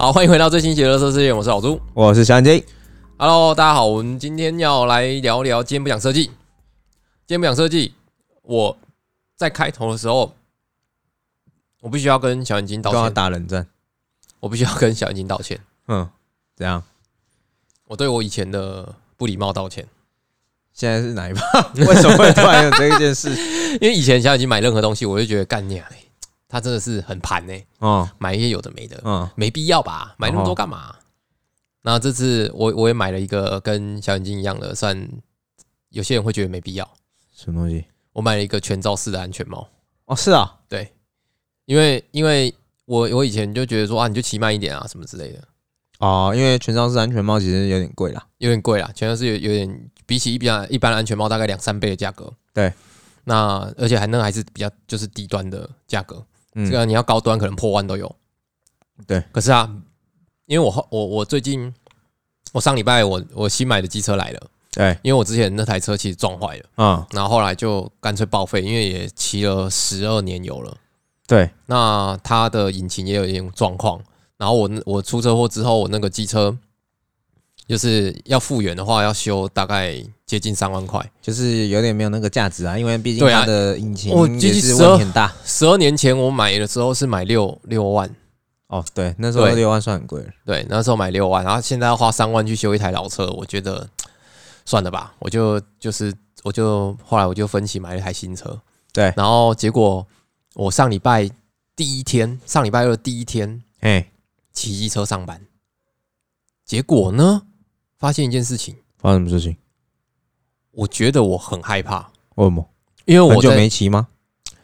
好，欢迎回到最新节的车世界，我是老朱。我是小金。Hello，大家好，我们今天要来聊聊今天不讲设计。今天不讲设计，我在开头的时候，我必须要跟小眼睛道刚要歉，打冷战，我必须要跟小眼睛道歉，嗯，怎样？我对我以前的不礼貌道歉。现在是哪一趴？为什么会突然有这一件事？因为以前小眼睛买任何东西，我就觉得干你啊，欸他真的是很盘呢、嗯，买一些有的没的，嗯，没必要吧？买那么多干嘛？那这次我我也买了一个跟小眼睛一样的，算有些人会觉得没必要。什么东西？我买了一个全罩式的安全帽，哦，是啊，对，因为因为我我以前就觉得说啊，你就骑慢一点啊，什么之类的，哦，因为全罩式安全帽其实有点贵啦。有点贵啦，全罩式有有点比起一般一般的安全帽大概两三倍的价格。对，那而且还那还是比较就是低端的价格，嗯。这个你要高端可能破万都有。对，可是啊，因为我后我我最近我上礼拜我我新买的机车来了，对，因为我之前那台车其实撞坏了，嗯，然后后来就干脆报废，因为也骑了十二年油了。对，那它的引擎也有一点状况，然后我我出车祸之后，我那个机车就是要复原的话，要修大概接近三万块。就是有点没有那个价值啊，因为毕竟它的引擎我也是机器12问题很大。十二年前我买的时候是买六六万，哦，对，那时候六万算很贵了。对，那时候买六万，然后现在要花三万去修一台老车，我觉得 算了吧，我就就是我就后来我就分期买了一台新车，对，然后结果我上礼拜第一天，上礼拜二第一天哎，骑机车上班，结果呢，发现一件事情，发生什么事情？我觉得我很害怕，为什么？因为很久我在没骑吗？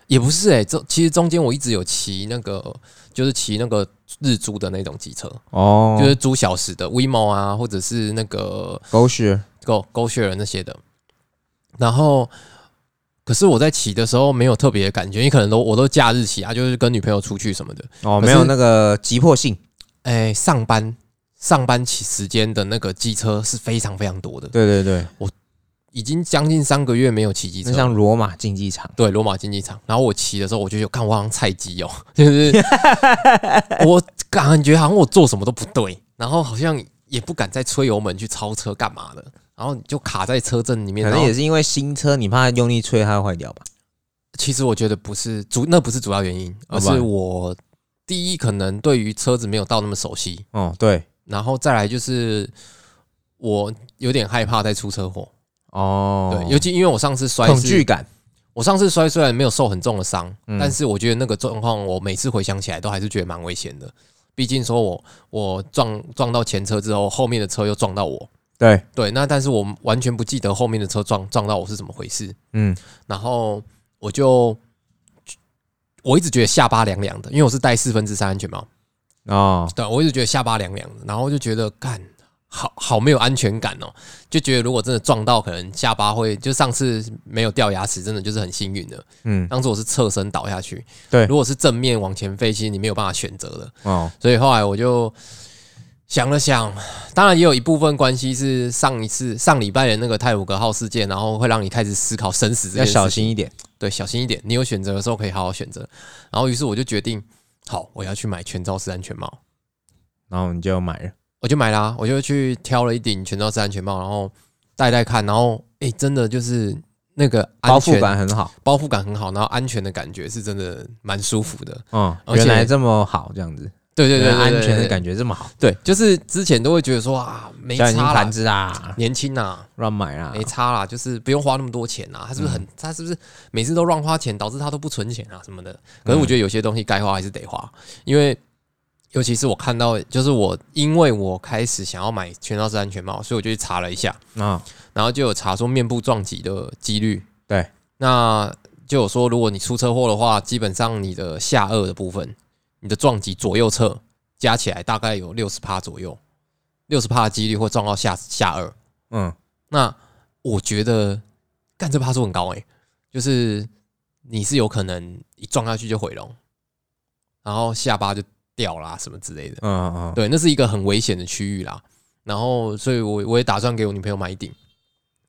也不是哎、这其实中间我一直有骑那个，就是骑那个日租的那种机车，哦，就是租小时的 WeMo 啊，或者是那个狗血。Go Go Share 那些的。然后，可是我在骑的时候没有特别的感觉，你可能都我都假日骑啊，就是跟女朋友出去什么的。哦，没有那个急迫性。哎、上班上班起时间的那个机车是非常非常多的，对对对，我已经将近三个月没有骑机车像罗马竞技场。对，罗马竞技场。然后我骑的时候，我就有看我好像菜鸡哦，就是我感觉好像我做什么都不对，然后好像也不敢再吹油门去超车干嘛的，然后你就卡在车阵里面。可能也是因为新车，你怕用力吹它会坏掉吧？其实我觉得不是主，那不是主要原因，而是我第一可能对于车子没有到那么熟悉，哦，对，然后再来就是我有点害怕再出车祸。哦，对，尤其因为我上次摔是恐惧感。我上次摔虽然没有受很重的伤，嗯但是我觉得那个状况，我每次回想起来都还是觉得蛮危险的。毕竟说我我撞撞到前车之后，后面的车又撞到我，对，对，那但是我完全不记得后面的车撞撞到我是怎么回事。嗯，然后我就我一直觉得下巴凉凉的，因为我是戴四分之三安全帽，哦，对我一直觉得下巴凉凉的，然后就觉得干好好没有安全感哦，就觉得如果真的撞到，可能下巴会就上次没有掉牙齿，真的就是很幸运的。嗯，当时我是侧身倒下去，对如果是正面往前飞，其实你没有办法选择的，哦，所以后来我就想了想，当然也有一部分关系是上一次上礼拜的那个泰晤格号事件，然后会让你开始思考生死这要件事情小心一点。对，小心一点。你有选择的时候可以好好选择。然后，于是我就决定，好，我要去买全罩式安全帽。然后你就买了，我就买啦、我就去挑了一顶全罩式安全帽，然后戴戴看，然后哎，真的就是那个安包全覆感很好。包覆感很好，然后安全的感觉是真的蛮舒服的。嗯，而且原来这么好，这样子，对对对安全的。感觉这么好。对，就是之前都会觉得说啊，没差啦盘，子啊，年轻啊，乱买啊没，差啦，就是不用花那么多钱啊。他是不是很？他是不是每次都乱花钱，导致他都不存钱啊什么的？可是我觉得有些东西该花还是得花，因为尤其是我看到，就是我因为我开始想要买全罩式安全帽，所以我就去查了一下，啊，然后就有查说面部撞击的几率。对，那就有说，如果你出车祸的话，基本上你的下颚的部分，你的撞击左右侧加起来大概有六十趴左右，六十趴的几率会撞到下下颚。嗯，那我觉得干这趴数很高诶、就是你是有可能一撞下去就毁容，然后下巴就掉啦什么之类的。嗯嗯，对，那是一个很危险的区域啦。然后，所以我我也打算给我女朋友买一顶，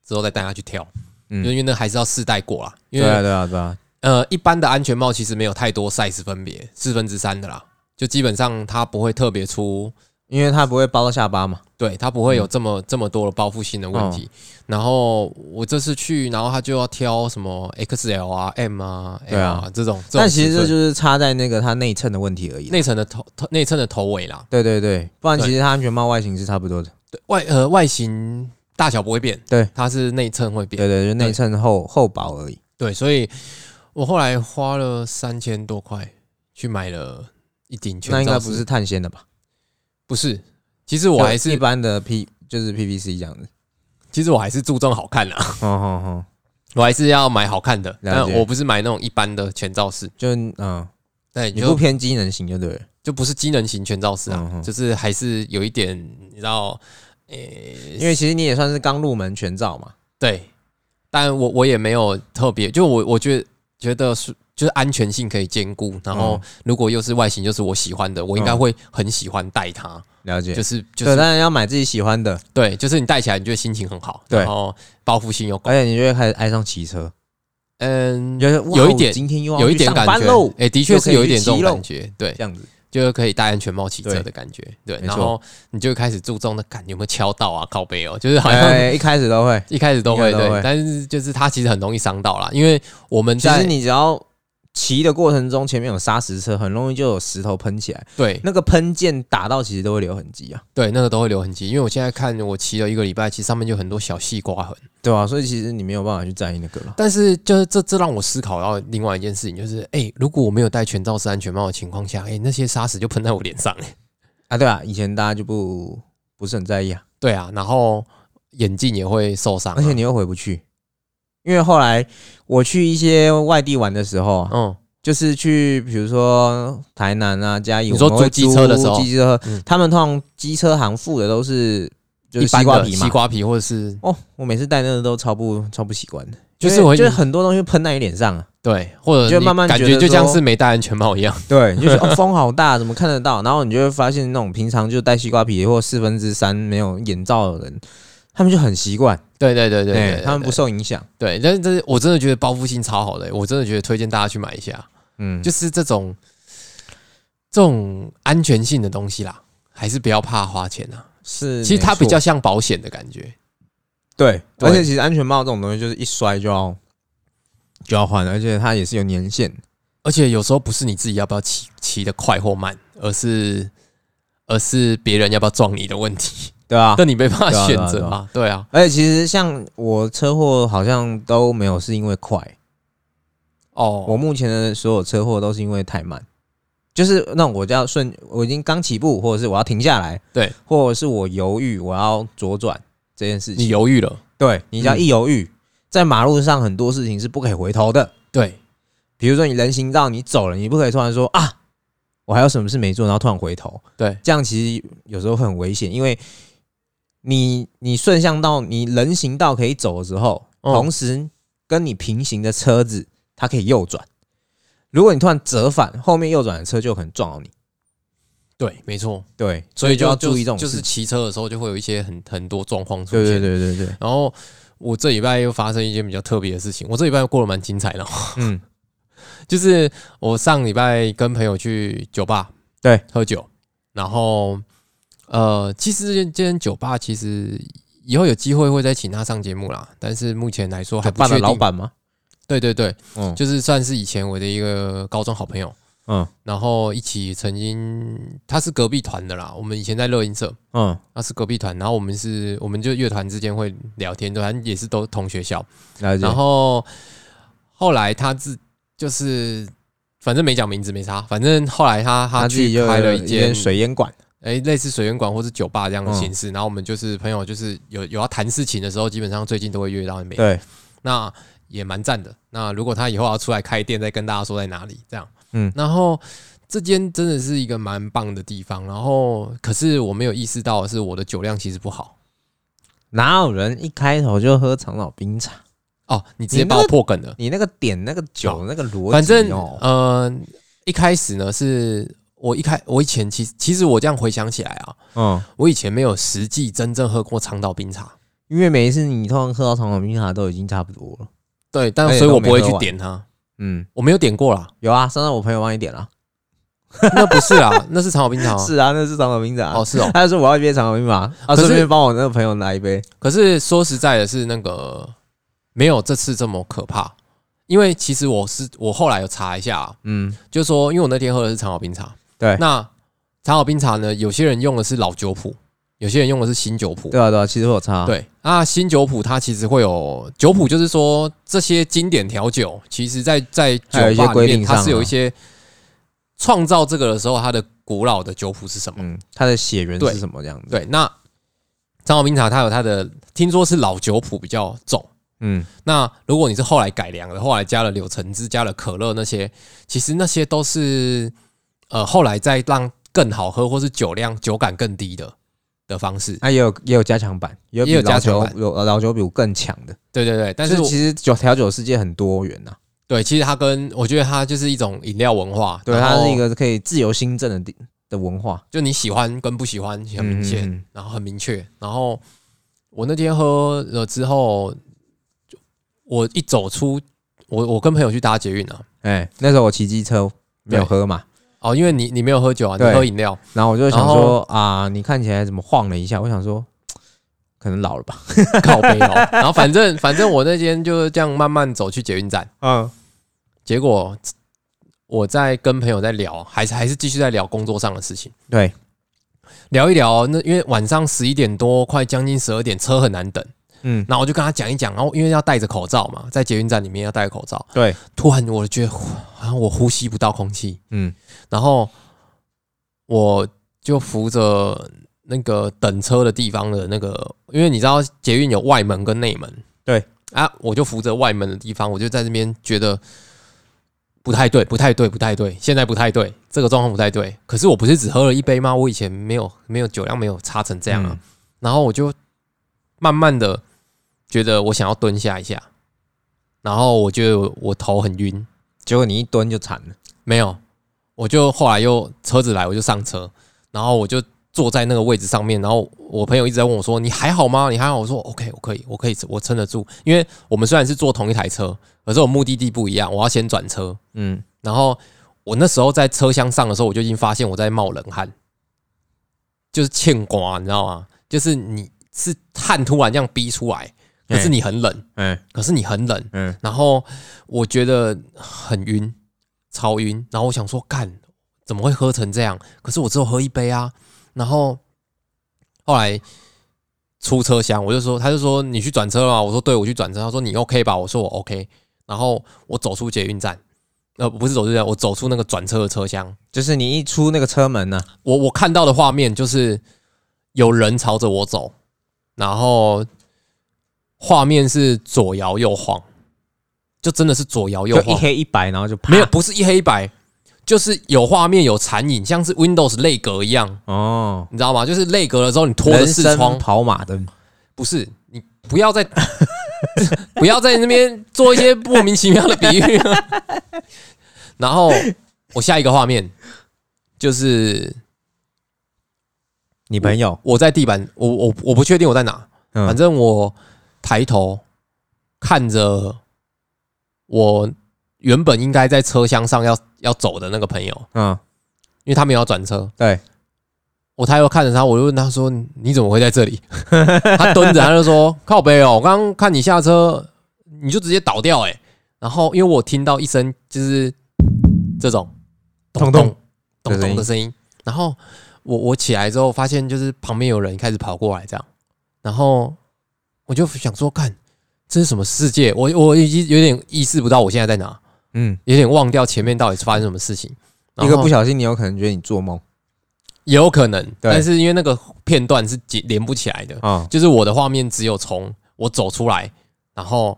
之后再带她去跳，嗯因为那还是要试戴过啦。因对啊对啊对啊，呃，一般的安全帽其实没有太多 size 分别，四分之三的啦。就基本上它不会特别出，因为它不会包到下巴嘛。对，它不会有这么、这么多的包覆性的问题。然后我这次去，然后他就要挑什么 XL 啊、M 啊、对 L 啊啊这种，这种但其实这就是差在那个它内衬的问题而已。内衬的头头内衬的头尾啦，对对对，不然其实它安全帽外形是差不多的。对外呃外形大小不会变，对，它是内衬会变，对对，就内衬厚厚薄而已。对，所以我后来花了三千多块去买了一顶全罩式那应该不是碳纤的吧？不是，其实我还是一般的 P 就是 PVC 这样子。其实我还是注重好看啦，哦哦哦，我还是要买好看的，但我不是买那种一般的全罩式，就嗯，对，你不就偏机能型就对了。就不是机能型全罩式啊就是还是有一点你知道，诶、因为其实你也算是刚入门全罩嘛。对，但我我也没有特别，就我我觉得觉得是就是安全性可以兼顾，然后嗯。如果又是外形又是我喜欢的，我应该嗯。会很喜欢戴它，了解，就是就，是当然要买自己喜欢的，对，就是你戴起来你就会心情很好，对。然后包覆性又高。而，且你就会开始爱上骑车，嗯你，觉得有一点今天又要有一点感觉。哎，的确是有一点这种感觉，对，这样子。就是可以戴安全帽骑车的感觉，对，然后你就开始注重的感有没有敲到啊，靠背哦，就是好像哎，一开始都会。一开始都会对但是就是它其实很容易伤到啦，因为我们在其实你只要骑的过程中，前面有砂石车，很容易就有石头喷起来，对。那个喷溅打到其实都会留痕迹啊，对那个都会留痕迹，因为我现在看我骑了一个礼拜，其实上面就很多小细刮痕。对吧、所以其实你没有办法去在意那个了。但是就是这这让我思考到另外一件事情，就是哎、如果我没有戴全罩式安全帽的情况下，哎、那些砂石就喷在我脸上、哎，啊，对啊，以前大家就不不是很在意啊，对啊，然后眼镜也会受伤啊、而且你又回不去，因为后来我去一些外地玩的时候啊，嗯，就是去比如说台南啊、嘉义，你说我们会租机车的时候机车嗯，他们通常机车行附的都是就是西瓜皮嘛西。瓜皮或者是哦，我每次戴那个都超不超不习惯的，就是我就是很多东西喷在你脸上啊。对，或者就慢慢觉得觉就像是没戴安全帽一样。对，你就觉得哦风好大，怎么看得到？然后你就会发现那种平常就戴西瓜皮或四分之三没有眼罩的人，他们就很习惯，对对对对对对，他们不受影响。对，但是这我真的觉得包覆性超好的、我真的觉得推荐大家去买一下。嗯，就是这种这种安全性的东西啦，还是不要怕花钱啊。是，其实它比较像保险的感觉。对，对而且其实安全帽这种东西就是一摔就要就要换，而且它也是有年限。而且有时候不是你自己要不要骑骑的快或慢，而是而是别人要不要撞你的问题。对啊，那你没办法选择啊，对啊，而且其实像我车祸好像都没有是因为快，哦，我目前的所有车祸都是因为太慢，就是那我就要顺，我已经刚起步，或者是我要停下来，对，或者是我犹豫我要左转这件事情，你犹豫了，对你只要一犹豫，在马路上很多事情是不可以回头的，对。比如说你人行道你走了，你不可以突然说啊，我还有什么事没做，然后突然回头，对。这样其实有时候很危险，因为你你顺向到你人行道可以走的时候，嗯同时跟你平行的车子它可以右转，如果你突然折返，后面右转的车就可能撞到你。对，没错。对，所以就就要注意这种就是情。骑车的时候就会有一些很很多状况出对现。对对对对，然后我这礼拜又发生一件比较特别的事情，我这礼拜过得蛮精彩的哦，嗯，就是我上礼拜跟朋友去酒吧对喝酒，然后呃，其实这间这间酒吧其实以后有机会会再请他上节目啦，但是目前来说还不确定。老板吗？对对对，嗯就是算是以前我的一个高中好朋友，嗯然后一起曾经他是隔壁团的啦，我们以前在乐音社，嗯，他是隔壁团，然后我们是我们就乐团之间会聊天，对，反正也是都同学校。然后后来他自就是反正没讲名字没差，反正后来他他自己就去开了一间水烟馆。哎、类似水源馆或是酒吧这样的嗯形式，然后我们就是朋友，就是有有要谈事情的时候，基本上最近都会约到那边，对，那也蛮赞的。那如果他以后要出来开店，再跟大家说在哪里这样，嗯然后。这间真的是一个蛮棒的地方，然后可是我没有意识到的是，我的酒量其实不好哪有人一开头就喝长岛冰茶？哦。你直接把我破梗了，你那个点那个酒那个逻辑、哦，反正呃，一开始呢是我一开我以前其实其实我这样回想起来啊，嗯，我以前没有实际真正喝过长岛冰茶，因为每一次你通常喝到长岛冰茶都已经差不多了。对，但所以我不会去点它，嗯，我没有点过啦。有啊，上次我朋友帮你点了，那不是啊，那是长岛冰茶啊。是啊，那是长岛冰茶。哦，是哦。他就说我要一杯长岛冰茶，啊，顺便帮我那个朋友拿一杯。可是说实在的，是那个没有这次这么可怕，因为其实我是我后来有查一下啊，嗯，就说因为我那天喝的是长岛冰茶，对那长岛冰茶呢，有些人用的是老酒谱，有些人用的是新酒谱。对啊，对啊，其实我有差。，对那，新酒谱它其实会有酒谱，就是说这些经典调酒，其实在在酒吧里面，它是有一些创造这个的时候，它的古老的酒谱是什么？嗯，它的血缘是什么这样子？，对，那长岛冰茶它有它的，听说是老酒谱比较重。嗯，那如果你是后来改良的，后来加了柳橙汁、加了可乐那些，其实那些都是呃后来再让更好喝或是酒量酒感更低的的方式。它也有也有加强版，也有比也有加强版有老酒比更强的。对对对，但但是其实酒调酒世界很多元呐，对，其实它跟我觉得它就是一种饮料文化，对，它是一个可以自由新政的地的文化，就你喜欢跟不喜欢很明显，然后很明确。然后我那天喝了之后，就我一走出我我跟朋友去搭捷运啊，哎，那时候我骑机车没有喝嘛，哦，因为你你没有喝酒啊，你对喝饮料，然后我就想说啊，你看起来怎么晃了一下？我想说，可能老了吧。靠背哦。然后反正反正我那天就是这样慢慢走去捷运站，嗯，结果我在跟朋友在聊，还是还是继续在聊工作上的事情。对，聊一聊，那因为晚上十一点多，快将近十二点，车很难等。嗯，然后我就跟他讲一讲，然后因为要戴着口罩嘛，在捷运站里面要戴口罩，对，突然我觉得好像我呼吸不到空气，嗯，然后我就扶着那个等车的地方的那个，因为你知道捷运有外门跟内门，对。啊，我就扶着外门的地方，我就在这边觉得不太对，不太对，不太对，现在不太对，这个状况不太对。可是我不是只喝了一杯吗？我以前没有没有酒量没有差成这样啊，嗯。然后我就慢慢的觉得我想要蹲下一下，然后我觉得我头很晕，结果你一蹲就惨了。没有，我就后来又车子来，我就上车，然后我就坐在那个位置上面，然后我朋友一直在问我说：“你还好吗？你还好？”我说：“OK，我可以，我可以，我撑得住。”因为我们虽然是坐同一台车，可是我目的地不一样，我要先转车。嗯，然后我那时候在车厢上的时候，我就已经发现我在冒冷汗，就是欠刮，你知道吗？就是你是汗突然这样逼出来，可是你很冷，哎，可是你很冷，嗯，然后我觉得很晕，超晕。然后我想说，干怎么会喝成这样？可是我只有喝一杯啊。然后后来出车厢，我就说，他就说你去转车了吗？我说对，我去转车。他说你 OK 吧？我说我 OK。然后我走出捷运站，呃，不是走出捷运站，我走出那个转车的车厢。就是你一出那个车门呢，我我看到的画面就是有人朝着我走，然后画面是左摇右晃，就真的是左摇右晃。一，黑一白，然后就啪。没有不是一黑一白，就是有画面有残影，像是 Windows 内格一样，哦，你知道吗？就是内格了之后，你拖着人生视窗，跑马灯，不是你不要再 不要在那边做一些莫名其妙的比喻。然后我下一个画面就是你朋友，我在地板，我我我不确定我在哪，嗯。反正我抬头看着我原本应该在车厢上要要走的那个朋友，嗯，因为他没有要转车，对，我抬头看着他，我就问他说：“你怎么会在这里？” 他蹲着，他就说：“靠背哦，我刚刚看你下车，你就直接倒掉哎、欸。”然后因为我听到一声就是这种咚咚咚咚的声音。咚的声音，然后我我起来之后发现就是旁边有人开始跑过来这样，然后我就想说，看这是什么世界？我我已经有点意识不到我现在在哪，嗯，有点忘掉前面到底是发生什么事情。一个不小心，你有可能觉得你做梦也有可能，对但是因为那个片段是接连不起来的，啊，就是我的画面只有从我走出来，然后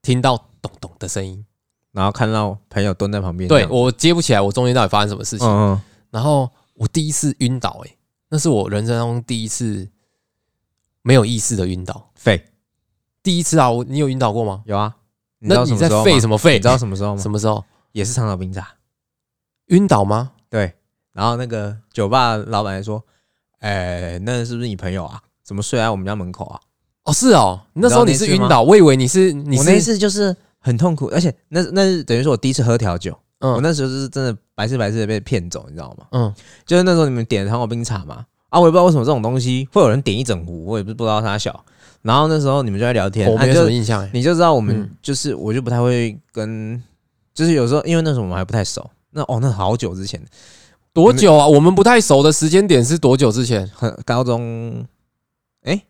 听到咚咚的声音，然后看到朋友蹲在旁边，对我接不起来，我中间到底发生什么事情？嗯嗯，然后我第一次晕倒，哎，那是我人生当中第一次没有意识的晕倒，废第一次啊！我你有晕倒过吗？有啊，你知那你在道什么时候吗废什么废？你知道什么时候吗？什么时候也是长岛冰茶，晕倒吗？对，然后那个酒吧老板还说，哎，那是不是你朋友啊？怎么睡在我们家门口啊？哦，是哦，那时候你是晕倒，我以为你是你我那一是次就是很痛苦，而且那那是等于说我第一次喝调酒，我嗯那时候就是真的白吃白吃的被骗走，你知道吗？嗯，就是那时候你们点的糖果冰茶嘛，啊，我也不知道为什么这种东西会有人点一整壶，我也不不知道它小。然后那时候你们就在聊天，我没什么印象哎。你就知道我们嗯就是，我就不太会跟，就是有时候因为那时候我们还不太熟，那哦那好久之前，多久啊？我们不太熟的时间点是多久之前？很高中，哎、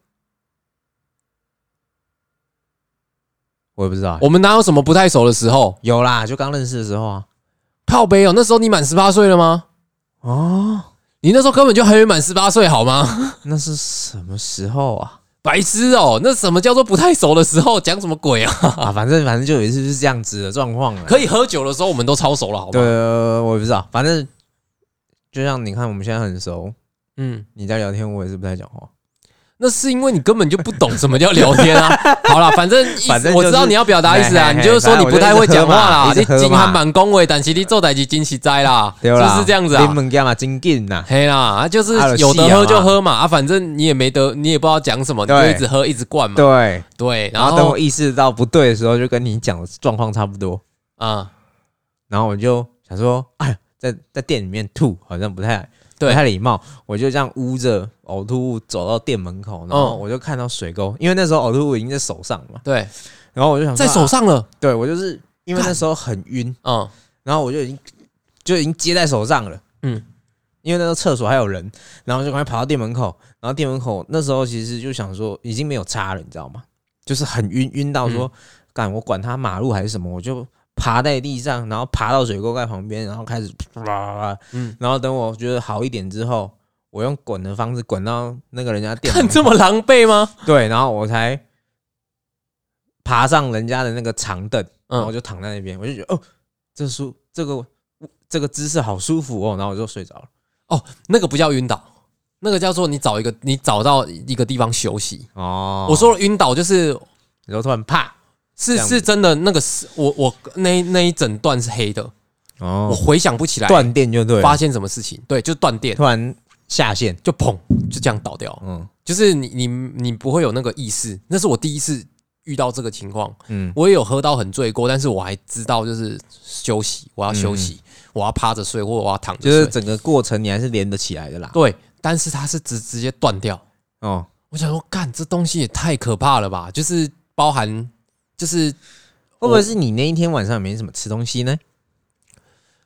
我也不知道，我们哪有什么不太熟的时候？有啦，就刚认识的时候啊。靠背哦，那时候你满十八岁了吗？哦，你那时候根本就还没满十八岁，好吗？那是什么时候啊？白痴哦，那什么叫做不太熟的时候？讲什么鬼啊？啊，反正反正就有一次是这样子的状况了。可以喝酒的时候，我们都超熟了，好吗？对，，我也不知道，反正就像你看，我们现在很熟，嗯，你在聊天，我也是不太讲话。那是因为你根本就不懂什么叫聊天啊。好了，反正反正我知道你要表达意思啊，你就是说你不太会讲话啦，你反正我就一直喝嘛金汉版恭维，但是你做代志真实在啦，就是这样子啊。你们干嘛真紧呐？嘿啦，啊就是有得喝就喝嘛，啊，反正你也没得，你也不知道讲什么，你就一直喝一直灌嘛。对，对，然然后等我意识到不对的时候，就跟你讲的状况差不多，啊，然后我就想说，哎，在在店里面吐好像不太不对太礼貌，我就这样捂着呕吐物走到店门口，然后嗯。我就看到水沟，因为那时候呕吐物已经在手上嘛，对，然后我就想说在手，啊上了，对我就是因为那时候很晕，嗯然后我就已经就已经接在手上了，嗯，因为那个厕所还有人，然后就赶快跑到店门口，然后店门口那时候其实就想说已经没有差了，你知道吗？就是很晕，晕到说，干、我管他马路还是什么，我就爬在地上，然后爬到水沟盖旁边，然后开始啪啪啪然后等我觉得好一点之后，我用滚的方式滚到那个人家店看 这么狼狈吗？对，然后我才爬上人家的那个长凳，然后就躺在那边，我就觉得哦，这舒这个这个姿势好舒服哦，然后我就睡着了。哦那个不叫晕倒，那个叫做你找一个你找到一个地方休息。哦，我说晕倒就是然后突然啪是是真的，那个是我我那那一整段是黑的，我哦，回想不起来断电就对了，发现什么事情，对，就断电，突然下线，就砰就这样倒掉，嗯。就是你你你不会有那个意识，那是我第一次遇到这个情况。嗯。我也有喝到很醉过，但是我还知道就是休息，我要休息，我要趴着睡或者我要躺着，就是整个过程你还是连得起来的啦。对，但是它是直直接断掉。哦，我想说，干这东西也太可怕了吧！就是包含就是会不会是你那一天晚上没什么吃东西呢？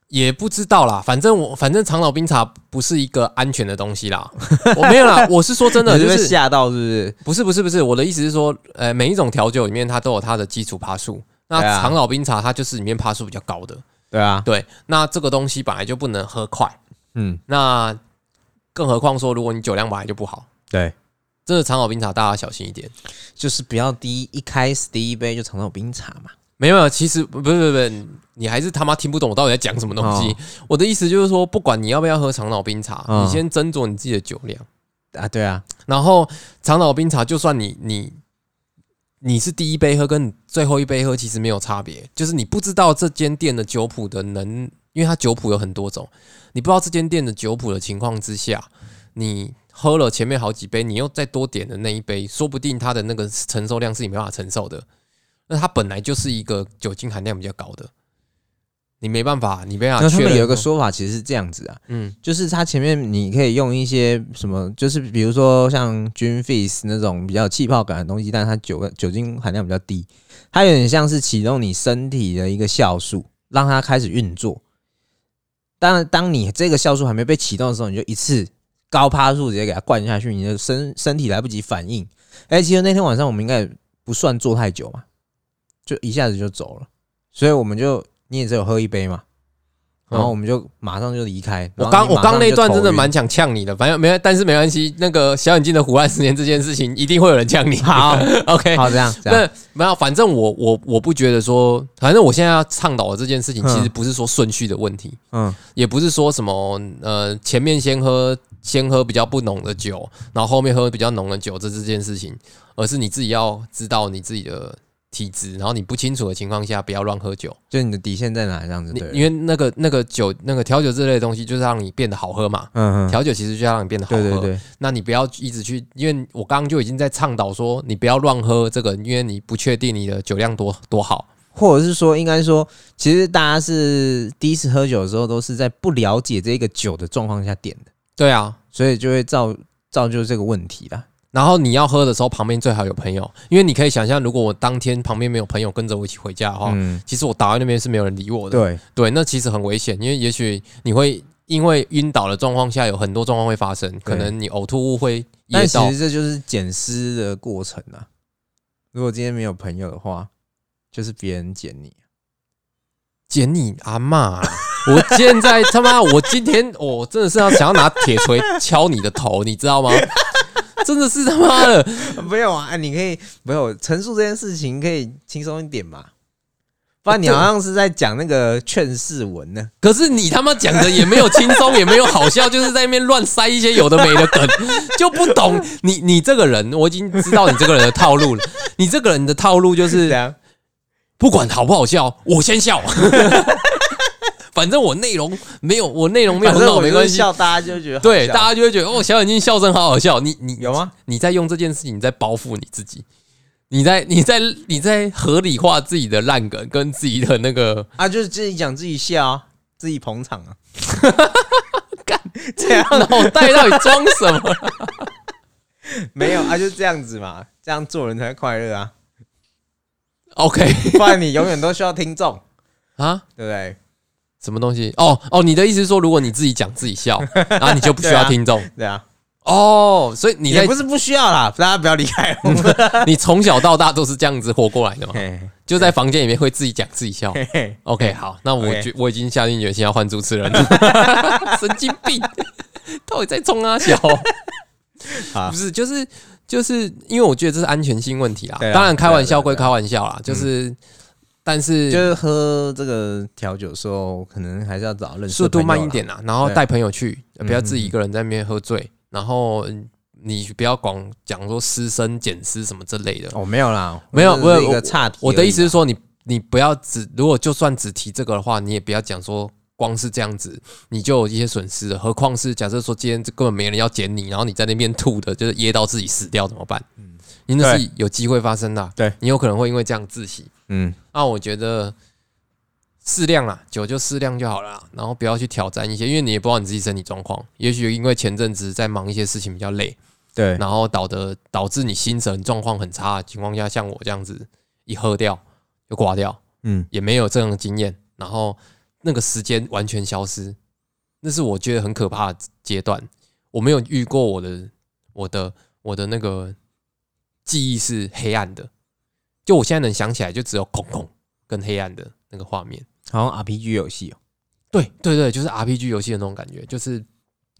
也不知道啦，反正我反正长岛冰茶不是一个安全的东西啦，我没有啦，我是说真的，就是吓到是不是？不是不是不是，我的意思是说，呃，每一种调酒里面它都有它的基础趴数，那长岛冰茶它就是里面趴数比较高的，对啊，对，那这个东西本来就不能喝快，嗯，那更何况说如果你酒量本来就不好，对，真的长岛冰茶大家小心一点。就是不要第一一开始第一杯就长岛冰茶嘛。没有，其实不不不不，你还是他妈听不懂我到底在讲什么东西。哦我的意思就是说，不管你要不要喝长岛冰茶，嗯你先斟酌你自己的酒量。啊，对啊，然后长岛冰茶，就算你你你是第一杯喝，跟最后一杯喝其实没有差别，就是你不知道这间店的酒谱的能，因为它酒谱有很多种，你不知道这间店的酒谱的情况之下，你喝了前面好几杯，你又再多点的那一杯，说不定它的那个承受量是你没办法承受的。那它本来就是一个酒精含量比较高的，你没办法，你没办法那他。们有一个说法其实是这样子啊，嗯就是它前面你可以用一些什么，就是比如说像 Gin Fizz 那种比较有气泡感的东西，但是它酒酒精含量比较低，它有点像是启动你身体的一个酵素，让它开始运作。当然，当你这个酵素还没被启动的时候，你就一次高趴数直接给它灌下去，你的身身体来不及反应。哎、其实那天晚上我们应该也不算坐太久嘛，就一下子就走了，所以我们就你也只有喝一杯嘛，然后我们就马上就离开。我刚我刚那段真的蛮想呛你的，反正没，但是没关系。那个小眼镜的胡乱十年这件事情，一定会有人呛你。好，OK，好这样这样，那没有，反正我我我不觉得说，反正我现在要倡导的这件事情，嗯其实不是说顺序的问题，嗯也不是说什么呃前面先喝先喝比较不浓的酒，然后后面喝比较浓的酒，这这件事情，而是你自己要知道你自己的体质，然后你不清楚的情况下，不要乱喝酒。就你的底线在哪这样子因为那个那个酒那个调酒这类的东西，就是让你变得好喝嘛。嗯嗯，调酒其实就要让你变得好喝，对对对，那你不要一直去，因为我刚刚就已经在倡导说，你不要乱喝这个，因为你不确定你的酒量多多好。或者是说，应该说，其实大家是第一次喝酒的时候，都是在不了解这个酒的状况下点的，对啊，所以就会造造就这个问题啦。然后你要喝的时候，旁边最好有朋友，因为你可以想象，如果我当天旁边没有朋友跟着我一起回家的话，嗯，其实我倒在那边是没有人理我的。对，对，那其实很危险，因为也许你会因为晕倒的状况下，有很多状况会发生，可能你呕吐物会但其实。这就是捡尸的过程啊。如果今天没有朋友的话，就是别人捡你。捡你阿嬷啊！我现在他妈，我今天我真的是要想要拿铁锤敲你的头，你知道吗？真的是他妈的，没有啊，你可以没有陈述这件事情，可以轻松一点嘛。不然你好像是在讲那个劝世文呢。可是你他妈讲的也没有轻松，也没有好笑，就是在那边乱塞一些有的没的梗，就不懂你你这个人，我已经知道你这个人的套路了。你这个人的套路就是？不管好不好笑，我先笑。反正我内容没有，我内容没有很好，没关系。笑，大家就会觉得对，大家就会觉得哦，小眼睛笑声好好笑。你你有吗？你在用这件事情在包袱你自己，你在你在你在合理化自己的烂梗跟自己的那个啊，就是自己讲自己笑啊，自己捧场啊。干这样脑袋到底装什么？没有啊，就这样子嘛，这样做人才快乐啊。OK 不然你永远都需要听众，啊？对不对？什么东西？哦哦，你的意思是说，如果你自己讲自己笑，然后你就不需要听众对啊，哦？所以你也不是不需要啦，大家不要离开我们。你从小到大都是这样子活过来的嘛？就在房间里面会自己讲自己笑。OK，好，那我决我已经下定决心要换主持人了，神经病，到底在冲啊小？不是，就是就是因为我觉得这是安全性问题啦。啊当然开玩笑归开玩笑啦，就是但是就是喝这个调酒的时候，可能还是要找认识速度慢一点啦，然后带朋友去，嗯不要自己一个人在那边喝醉，然后嗯你不要光讲说师生捡尸什么之类的。哦，没有啦，没有我有一个差。我的意思是说，你你不要只如果就算只提这个的话，你也不要讲说光是这样子你就有一些损失了。何况是假设说今天这根本没人要捡你，然后你在那边吐的，就是噎到自己死掉怎么办？嗯，你那是有机会发生的啊、对你有可能会因为这样窒息。嗯，那我觉得适量啦，酒就适量就好了啦，然后不要去挑战一些，因为你也不知道你自己身体状况，也许因为前阵子在忙一些事情比较累，对，然后导的导致你心神状况很差的情况下，像我这样子一喝掉就挂掉，嗯，也没有这样的经验，然后那个时间完全消失，那是我觉得很可怕的阶段。我没有遇过我的我的我的那个记忆是黑暗的，就我现在能想起来，就只有空空跟黑暗的那个画面。好像 RPG 游戏哦，对对对，就是 RPG 游戏的那种感觉，就是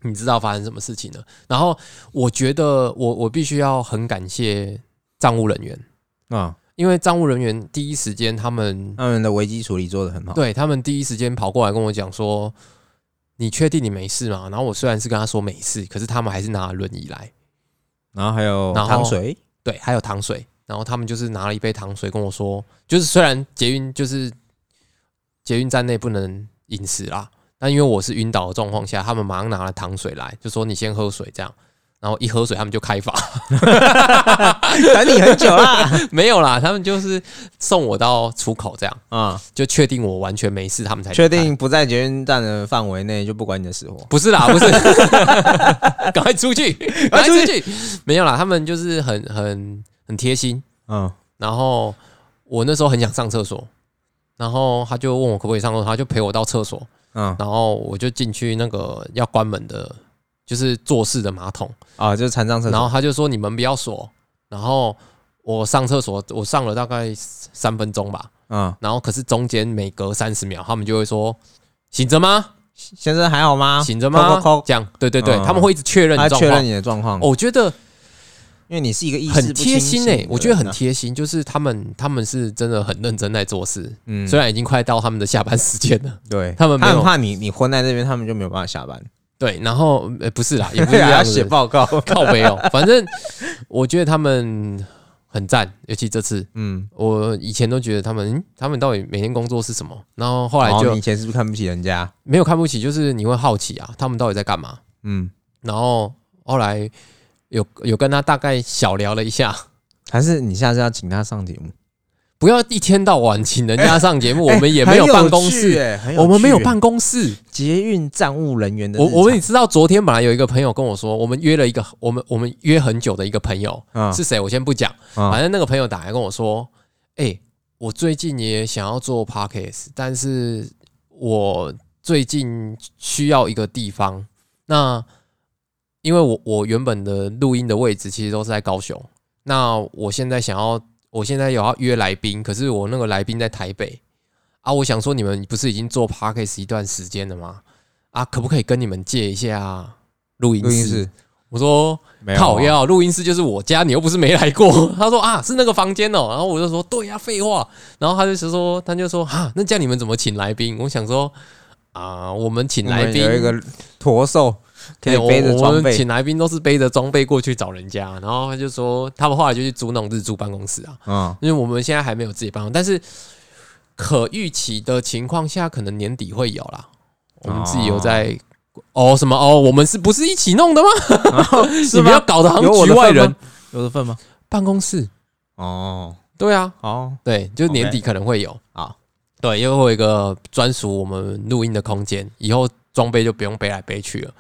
你知道发生什么事情了。然后我觉得我我必须要很感谢账务人员，啊，因为账务人员第一时间他们他们的危机处理做的很好。对他们第一时间跑过来跟我讲说：“你确定你没事吗？”然后我虽然是跟他说没事，可是他们还是拿轮椅来，然后还有糖水，对，还有糖水。然后他们就是拿了一杯糖水跟我说，就是虽然捷运就是捷运站内不能饮食啦，但因为我是晕倒的状况下，他们马上拿了糖水来，就说你先喝水这样。然后一喝水，他们就开罚，等你很久啦。没有啦，他们就是送我到出口这样，啊，就确定我完全没事，他们才确定不在捷运站的范围内，就不管你的死活。不是啦，不是，赶快出去，赶快出去。没有啦，他们就是很很很贴心。嗯，然后我那时候很想上厕所，然后他就问我可不可以上厕所，他就陪我到厕所，嗯，然后我就进去那个要关门的，就是坐式的马桶，啊，就是残障厕所。然后他就说你门不要锁，然后我上厕所，我上了大概三分钟吧，嗯，然后可是中间每隔三十秒，他们就会说醒着吗？先生还好吗？醒着吗？这样，对对对，嗯他们会一直。确认你的状况，我觉得因为你是一个意识很贴心诶、清醒的我觉得很。贴心，就是他们他们是真的很认真在做事，嗯虽然已经快到他们的下班时间了，对他们没有怕你你昏在那边，他们就没有办法下班，对，然后呃不是啦，也不是 对啊，要写报告。靠背哦，反正我觉得他们很赞，尤其这次，嗯，我以前都觉得他们，嗯，他们到底每天工作是什么？然后后来就哦以前是不是看不起人家？没有看不起，就是你会好奇啊，他们到底在干嘛？嗯，然后后来有有跟他大概小聊了一下，还是你下次要请他上节目？不要一天到晚请人家上节目，我们也没有办公室，我们没有办公室。捷运站务人员的。我我们也知道，昨天本来有一个朋友跟我说，我们约了一个我们我们约很久的一个朋友嗯是谁，我先不讲，嗯反正那个朋友打来跟我说，哎、我最近也想要做 podcast，但是我最近需要一个地方。那因为我我原本的录音的位置其实都是在高雄，那我现在想要，我现在有要约来宾，可是我那个来宾在台北啊，我想说你们不是已经做 podcast 一段时间了吗？啊，可不可以跟你们借一下录音室？我说没有啊靠要录音室就是我家，你又不是没来过。他说啊，是那个房间哦。然后我就说对呀、废话。然后他就说，他就说啊，那叫你们怎么请来宾？我想说啊，我们请来宾有一个驼兽可以我背着装备我们请，来宾都是背着装备过去找人家。然后他就说，他们后来就去租那种日租办公室啊，嗯，因为我们现在还没有自己办公，但是可预期的情况下，可能年底会有啦。我们自己有在。哦，什么哦？我们是不是一起弄的吗？是你们要？搞得好有像局外人。有的份吗？办公室，哦，对啊，哦，对，就年底可能会有啊，对，因为会有一个专属我们录音的空间，以后装备就不用背来背去了，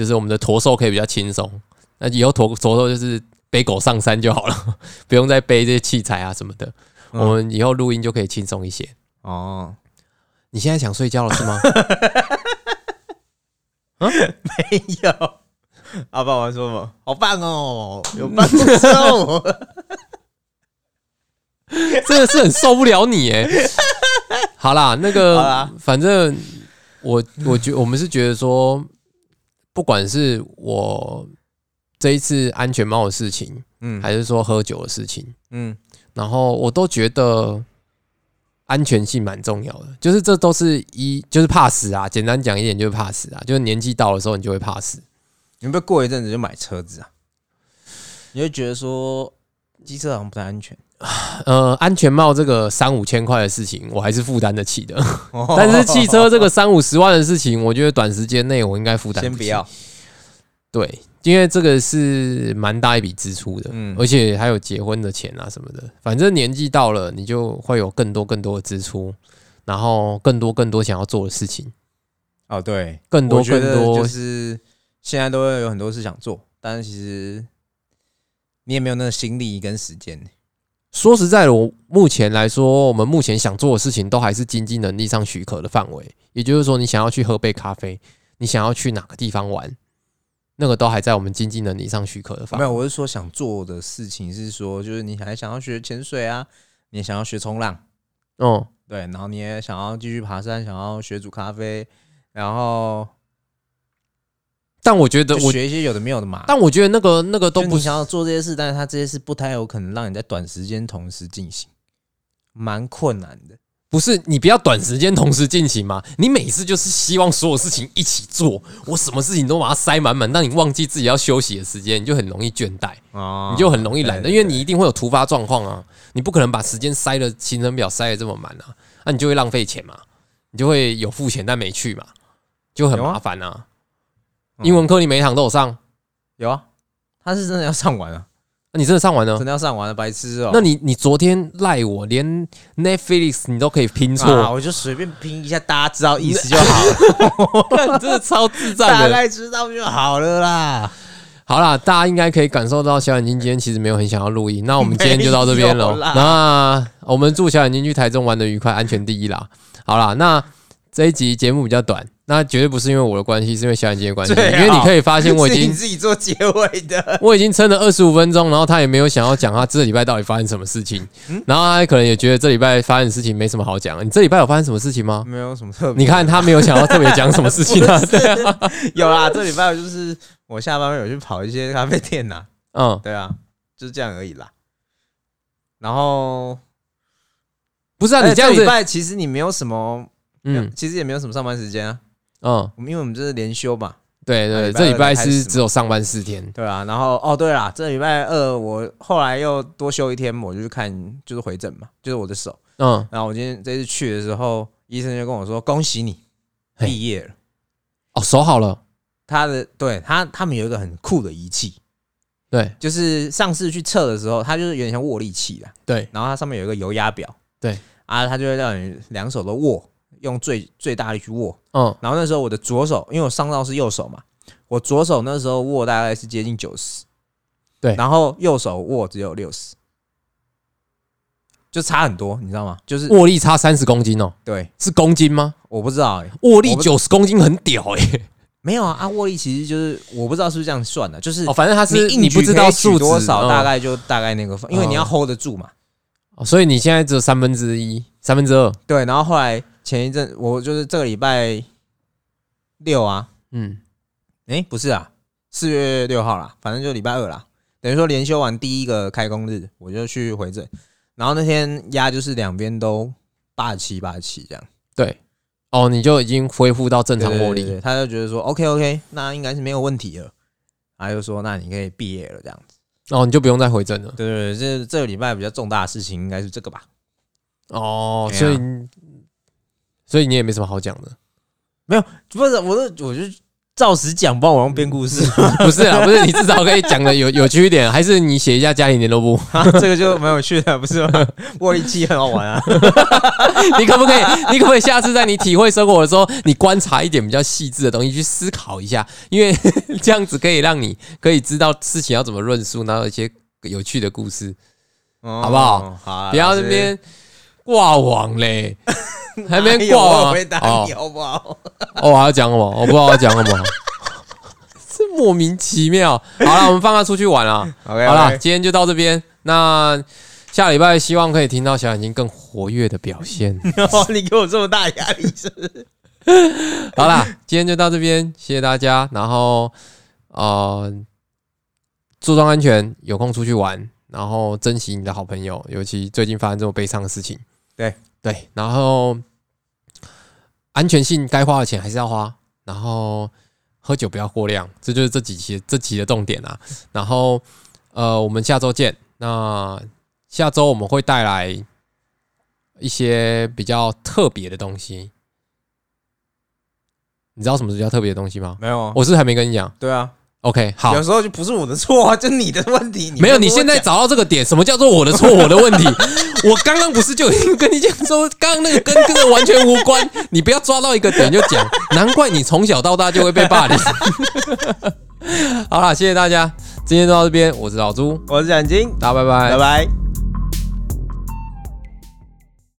就是我们的驼兽可以比较轻松。那以后驼驼兽就是背狗上山就好了，不用再背这些器材啊什么的。嗯我们以后录音就可以轻松一些。哦，你现在想睡觉了是吗？没有。阿爸玩说什么？好棒哦，有办公室哦。真的是很受不了你哎。好啦，那好个反正我我觉我们是觉得说，不管是我这一次安全帽的事情，嗯还是说喝酒的事情，嗯，然后我都觉得安全性蛮重要的，就是这都是一就是怕死啊，简单讲一点就是怕死啊，就是年纪到的时候你就会怕死。你会不会过一阵子就买车子啊？你会觉得说机车好像不太安全，呃，安全帽这个三五千块的事情，我还是负担得起的。哦但是汽车这个三五十万的事情，我觉得短时间内我应该负担先不要。对，因为这个是蛮大一笔支出的，嗯而且还有结婚的钱啊什么的。反正年纪到了，你就会有更多更多的支出，然后更多更多想要做的事情，哦，对，更多更多就是现在都会有很多事想做，但是其实你也没有那个心力跟时间。说实在的，我目前来说，我们目前想做的事情都还是经济能力上许可的范围。也就是说，你想要去喝杯咖啡，你想要去哪个地方玩，那个都还在我们经济能力上许可的范围。没有，我是说想做的事情是说，就是你还想要学潜水啊，你也想要学冲浪，嗯，对，然后你也想要继续爬山，想要学煮咖啡，然后但我觉得就我，学一些有的没有的嘛。但我觉得那个那个都不你想要做这些事，但是它这些事不太有可能让你在短时间同时进行，蛮困难的。不是你不要短时间同时进行嘛？你每次就是希望所有事情一起做，我什么事情都把它塞满满，让你忘记自己要休息的时间，你就很容易倦怠，哦你就很容易懒的，对因为你一定会有突发状况啊，你不可能把时间塞的行程表塞的这么满啊，那、你就会浪费钱嘛，你就会有付钱但没去嘛，就很麻烦啊。嗯英文课你每一堂都有上，有啊，他是真的要上完啊，那你真的上完了真？的要上完了，白痴哦、那你你昨天赖我，连 Netflix 你都可以拼错，啊，我就随便拼一下，大家知道意思就好了，看你真的超智障大的。概知道就好了啦。好啦，大家应该可以感受到小眼睛今天其实没有很想要录音。那我们今天就到这边了 没有。啦那我们祝小眼睛去台中玩的愉快，安全第一啦。好啦，那这一集节目比较短，那绝对不是因为我的关系，是因为小眼睛的关系。因为你可以发现我已 是你经自己做结尾的，我已经撑了二十五分钟，然后他也没有想要讲他这礼拜到底发生什么事情，嗯然后他可能也觉得这礼拜发生的事情没什么好讲。你这礼拜有发生什么事情吗？没有什么特别。你看他没有想要特别讲什么事情啊？对啊，有啦，这礼拜就是我下班有去跑一些咖啡店呐、嗯，对啊，就是这样而已啦。然后，不是啊，你这样子，拜其实你没有什么，嗯嗯，其实也没有什么上班时间啊。嗯，我们因为我们这是连休嘛，对对，这礼拜是只有上班四天。对啊。然后哦，对啦，这礼拜二我后来又多休一天，我就去看就是回诊嘛，就是我的手。嗯，然后我今天这次去的时候，医生就跟我说：“恭喜你毕业了。哦，手好了，”他的对他他们有一个很酷的仪器，对。就是上次去测的时候，它就是有点像握力器啦，对。然后它上面有一个油压表，对。啊，它就会让你两手都握，用最最大力去握。嗯，然后那时候我的左手，因为我伤到是右手嘛，我左手那时候握大概是接近九十，对。然后右手握只有六十，就差很多，你知道吗？就是握力差三十公斤哦，对，是公斤吗？我不知道哎、握力九十公斤很屌哎、没有啊，啊，握力其实就是我不知道是不是这样算的，就是哦，反正它是你不知道数多少，嗯。大概就大概那个，因为你要嗯。hold 得住嘛。哦所以你现在只有三分之一、三分之二，对，然后后来前一阵我就是这个礼拜六啊，嗯，诶，不是啊，四月六号啦，反正就礼拜二啦。等于说连休完第一个开工日，我就去回诊，然后那天压就是两边都八十七八十七这样，对，哦，你就已经恢复到正常握力，他就觉得说 OK OK，那应该是没有问题了，他就说那你可以毕业了这样子。哦，你就不用再回诊了。对对对，这这个礼拜比较重大的事情应该是这个吧？哦，所以所以你也没什么好讲的，没有不是，我是我就照实讲，帮我用编故事，不是啊，不是你至少可以讲的有 有趣一点，还是你写一下家庭联络簿，这个就蛮有趣的，不是吗？握力器很好玩啊。你可不可以？你可不可以下次在你体会生活的时候，你观察一点比较细致的东西，去思考一下，因为这样子可以让你可以知道事情要怎么论述，然后一些有趣的故事，好好不好？好啊，不要那边挂网嘞，还没挂我网回答哦你好不好？哦，我还要讲什么？我不知道要讲什么，是莫名其妙。好了，我们放他出去玩了。好了，今天就到这边。那下礼拜希望可以听到小眼睛更活跃的表现。你给我这么大压力是不是？好啦，今天就到这边，谢谢大家。然后呃，注重安全，有空出去玩，然后珍惜你的好朋友，尤其最近发生这么悲伤的事情。对对，然后安全性该花的钱还是要花，然后喝酒不要过量，这就是这几期这期的重点啊。然后呃，我们下周见。那下周我们会带来一些比较特别的东西。你知道什么是比较特别的东西吗？没有啊，我是还没跟你讲。对啊，OK，好有，时候就不是我的错啊，就你的问题。没有，你现在找到这个点，什么叫做我的错，我的问题？我刚刚不是就已经跟你讲说，刚刚那个跟这个完全无关，你不要抓到一个点就讲，难怪你从小到大就会被霸凌。好了，谢谢大家，今天就到这边，我是老朱，我是蒋金，大家拜拜拜。拜。